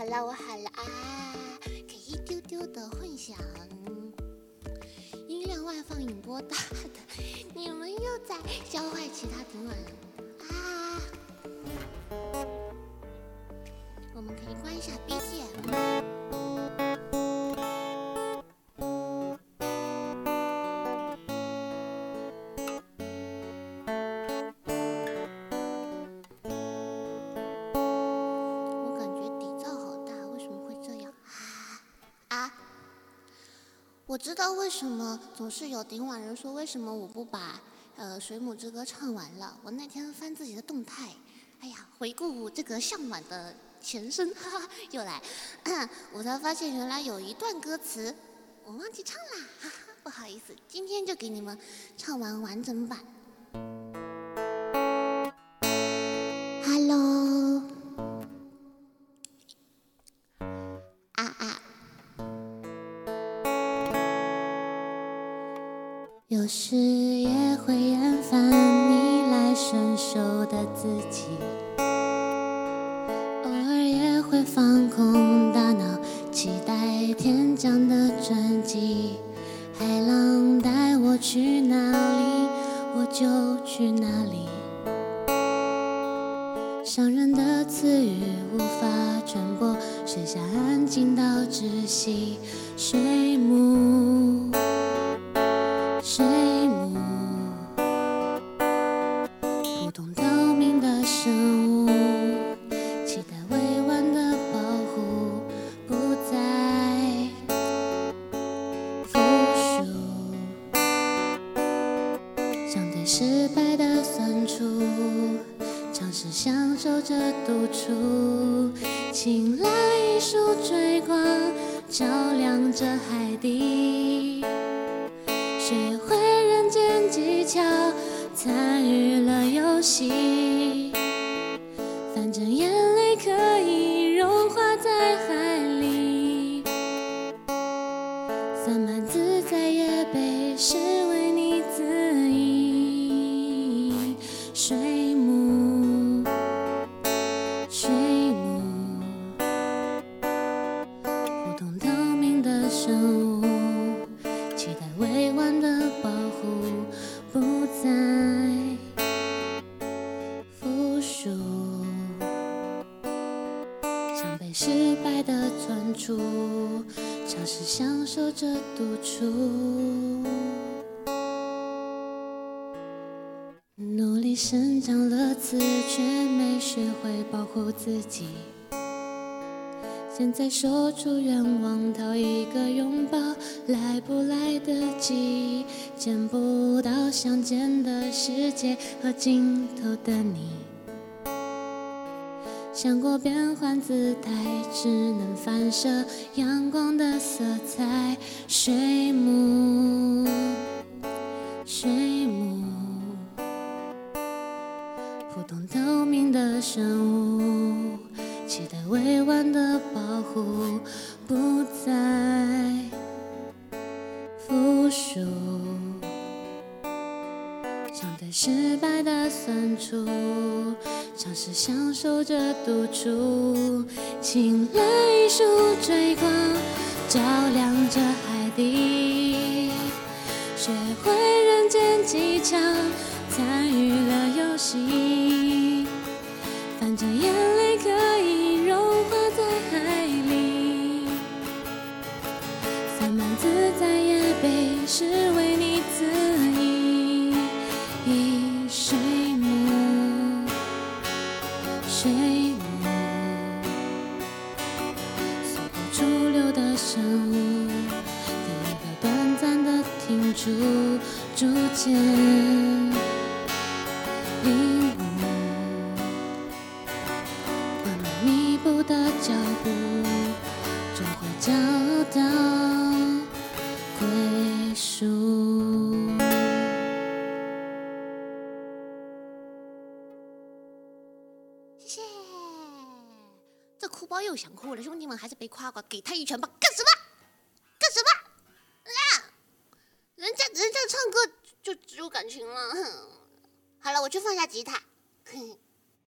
好了，我好了啊，给一丢丢的混响，音量外放，引波大的，你们又在教坏其他听众啊！我们可以关一下 BGM。我知道为什么总是有顶碗人说为什么我不把呃《水母之歌》唱完了。我那天翻自己的动态，哎呀，回顾这个向晚的前身，哈哈，又来，我才发现原来有一段歌词我忘记唱啦，哈哈，不好意思，今天就给你们唱完完整版。有时也会厌烦逆来顺受的自己，偶尔也会放空大脑，期待天降的转机。海浪带我去哪里，我就去哪里。伤人的词语无法传播，水下安静到窒息。水母，水母，不懂透明的生物，期待未完的保护，不再服输。像对失败的酸楚，尝试享受着独处，请来一束追光，照亮这海底，参与了游戏，反正眼泪可以融化在海里。散漫自在也被视为你自意。水母，水母，普通透明的生物，期待委婉的保护，不再失败的专注，尝试享受着独处。努力生长了刺，却没学会保护自己。现在说出愿望，讨一个拥抱，来不来得及？见不到想见的世界和尽头的你。想过变换姿态，只能反射阳光的色彩。水母，水母，普通透明的生物，期待委婉的保护，不再服输。像对失败的酸楚，尝试享受着独处，请来一束追光，照亮着海底，学会人间技巧，参与了游戏，反正眼泪可以融化在海里，散漫自在也被水母，随波逐流的生物，第一个短暂的停住，逐渐领悟，缓慢弥补的脚步，终会找到谢。这哭包又想哭了，兄弟们还是别夸夸，给他一拳吧！干什么？干什么？啊！人家人家唱歌就只有感情了。哼好了，我去放下吉他。嘿 嘿